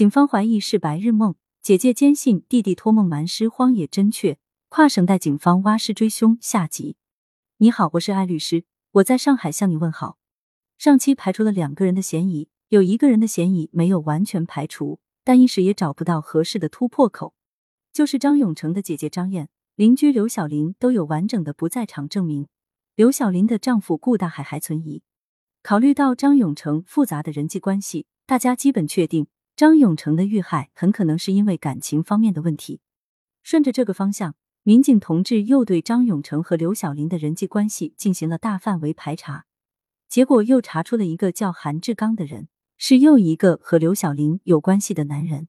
警方怀疑是白日梦，姐姐坚信弟弟托梦瞒尸荒野真确，跨省带警方挖尸追凶。下集，你好，我是艾律师，我在上海向你问好。上期排除了两个人的嫌疑，有一个人的嫌疑没有完全排除，但一时也找不到合适的突破口，就是张永成的姐姐张燕。邻居刘小林都有完整的不在场证明，刘小林的丈夫顾大海还存疑。考虑到张永成复杂的人际关系，大家基本确定张永成的遇害很可能是因为感情方面的问题。顺着这个方向，民警同志又对张永成和刘小林的人际关系进行了大范围排查，结果又查出了一个叫韩志刚的人，是又一个和刘小林有关系的男人。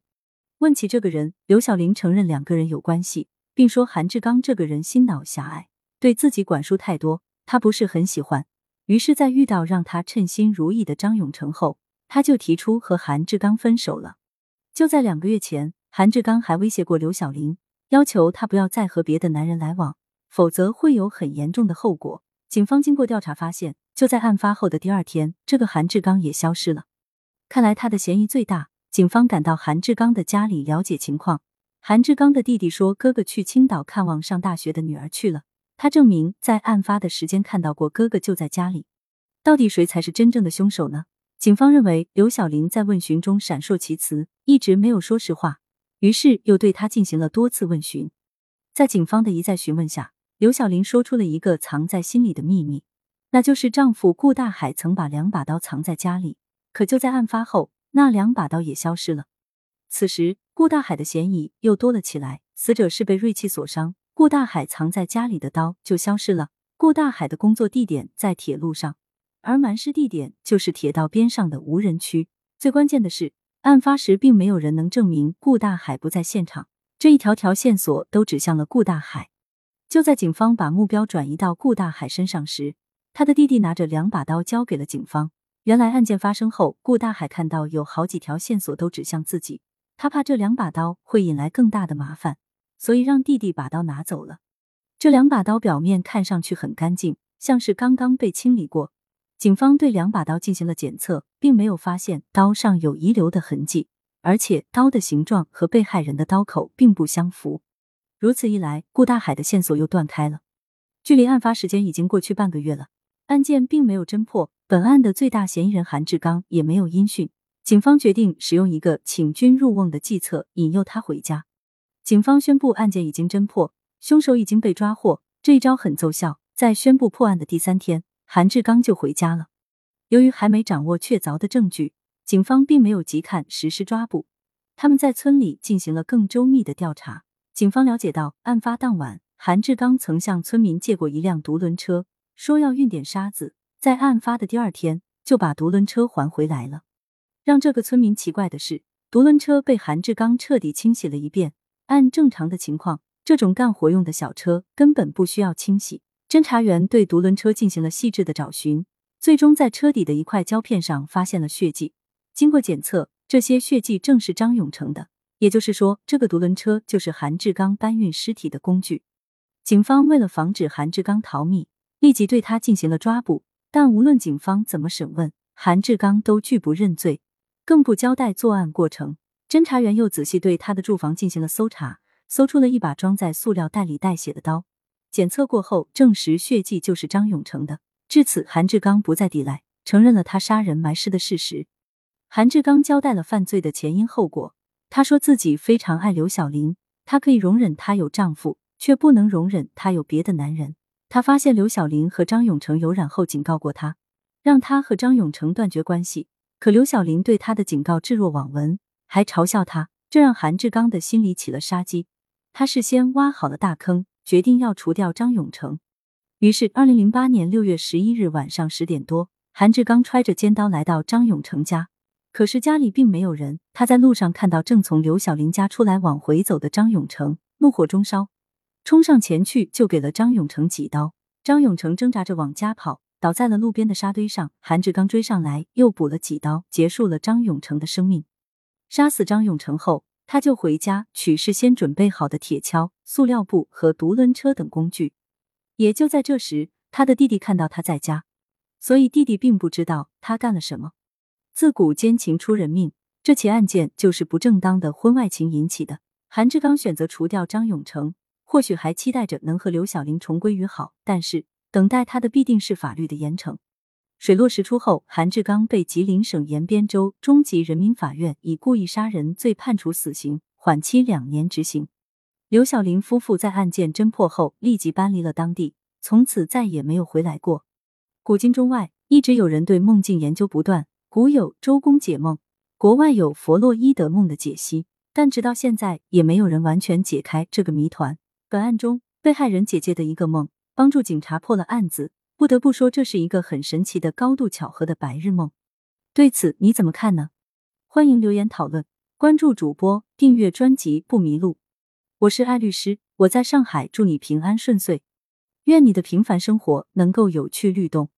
问起这个人，刘小林承认两个人有关系。并说韩志刚这个人心脑狭隘，对自己管束太多，他不是很喜欢。于是，在遇到让他称心如意的张永成后，他就提出和韩志刚分手了。就在两个月前，韩志刚还威胁过刘小玲，要求他不要再和别的男人来往，否则会有很严重的后果。警方经过调查发现，就在案发后的第二天，这个韩志刚也消失了。看来他的嫌疑最大。警方赶到韩志刚的家里了解情况。韩志刚的弟弟说：“哥哥去青岛看望上大学的女儿去了。”他证明在案发的时间看到过哥哥就在家里。到底谁才是真正的凶手呢？警方认为刘小玲在问询中闪烁其词，一直没有说实话，于是又对她进行了多次问询。在警方的一再询问下，刘小玲说出了一个藏在心里的秘密，那就是丈夫顾大海曾把两把刀藏在家里，可就在案发后，那两把刀也消失了。此时。顾大海的嫌疑又多了起来。死者是被锐器所伤，顾大海藏在家里的刀就消失了。顾大海的工作地点在铁路上，而埋尸地点就是铁道边上的无人区。最关键的是，案发时并没有人能证明顾大海不在现场，这一条条线索都指向了顾大海。就在警方把目标转移到顾大海身上时，他的弟弟拿着两把刀交给了警方。原来案件发生后，顾大海看到有好几条线索都指向自己。他怕这两把刀会引来更大的麻烦，所以让弟弟把刀拿走了。这两把刀表面看上去很干净，像是刚刚被清理过。警方对两把刀进行了检测，并没有发现刀上有遗留的痕迹，而且刀的形状和被害人的刀口并不相符。如此一来，顾大海的线索又断开了。距离案发时间已经过去半个月了，案件并没有侦破，本案的最大嫌疑人韩志刚也没有音讯。警方决定使用一个请君入瓮的计策引诱他回家。警方宣布案件已经侦破，凶手已经被抓获。这一招很奏效，在宣布破案的第三天，韩志刚就回家了。由于还没掌握确凿的证据，警方并没有急看实施抓捕，他们在村里进行了更周密的调查。警方了解到，案发当晚，韩志刚曾向村民借过一辆独轮车，说要运点沙子，在案发的第二天就把独轮车还回来了。让这个村民奇怪的是，独轮车被韩志刚彻底清洗了一遍。按正常的情况，这种干活用的小车根本不需要清洗。侦查员对独轮车进行了细致的找寻，最终在车底的一块胶片上发现了血迹。经过检测，这些血迹正是张永成的，也就是说，这个独轮车就是韩志刚搬运尸体的工具。警方为了防止韩志刚逃匿，立即对他进行了抓捕。但无论警方怎么审问，韩志刚都拒不认罪。更不交代作案过程，侦查员又仔细对他的住房进行了搜查，搜出了一把装在塑料袋里带血的刀。检测过后，证实血迹就是张永成的。至此，韩志刚不再抵赖，承认了他杀人埋尸的事实。韩志刚交代了犯罪的前因后果。他说自己非常爱刘小玲，他可以容忍她有丈夫，却不能容忍她有别的男人。他发现刘小玲和张永成有染后，警告过他，让他和张永成断绝关系。可刘小玲对他的警告置若罔闻，还嘲笑他，这让韩志刚的心里起了杀机。他事先挖好了大坑，决定要除掉张永成。于是，二零零八年六月十一日晚上十点多，韩志刚揣着尖刀来到张永成家，可是家里并没有人。他在路上看到正从刘小玲家出来往回走的张永成，怒火中烧，冲上前去就给了张永成几刀。张永成挣扎着往家跑。倒在了路边的沙堆上，韩志刚追上来，又补了几刀，结束了张永成的生命。杀死张永成后，他就回家取事先准备好的铁锹、塑料布和独轮车等工具。也就在这时，他的弟弟看到他在家，所以弟弟并不知道他干了什么。自古奸情出人命，这起案件就是不正当的婚外情引起的。韩志刚选择除掉张永成，或许还期待着能和刘晓玲重归于好，但是等待他的必定是法律的严惩。水落石出后，韩志刚被吉林省延边州中级人民法院以故意杀人罪判处死刑，缓期两年执行。刘晓玲夫妇在案件侦破后立即搬离了当地，从此再也没有回来过。古今中外，一直有人对梦境研究不断，古有周公解梦，国外有弗洛伊德梦的解析。但直到现在，也没有人完全解开这个谜团。本案中，被害人姐姐的一个梦，帮助警察破了案子。不得不说，这是一个很神奇的、高度巧合的白日梦。对此你怎么看呢？欢迎留言讨论，关注主播，订阅专辑不迷路。我是艾律师，我在上海，祝你平安顺遂，愿你的平凡生活能够有趣律动。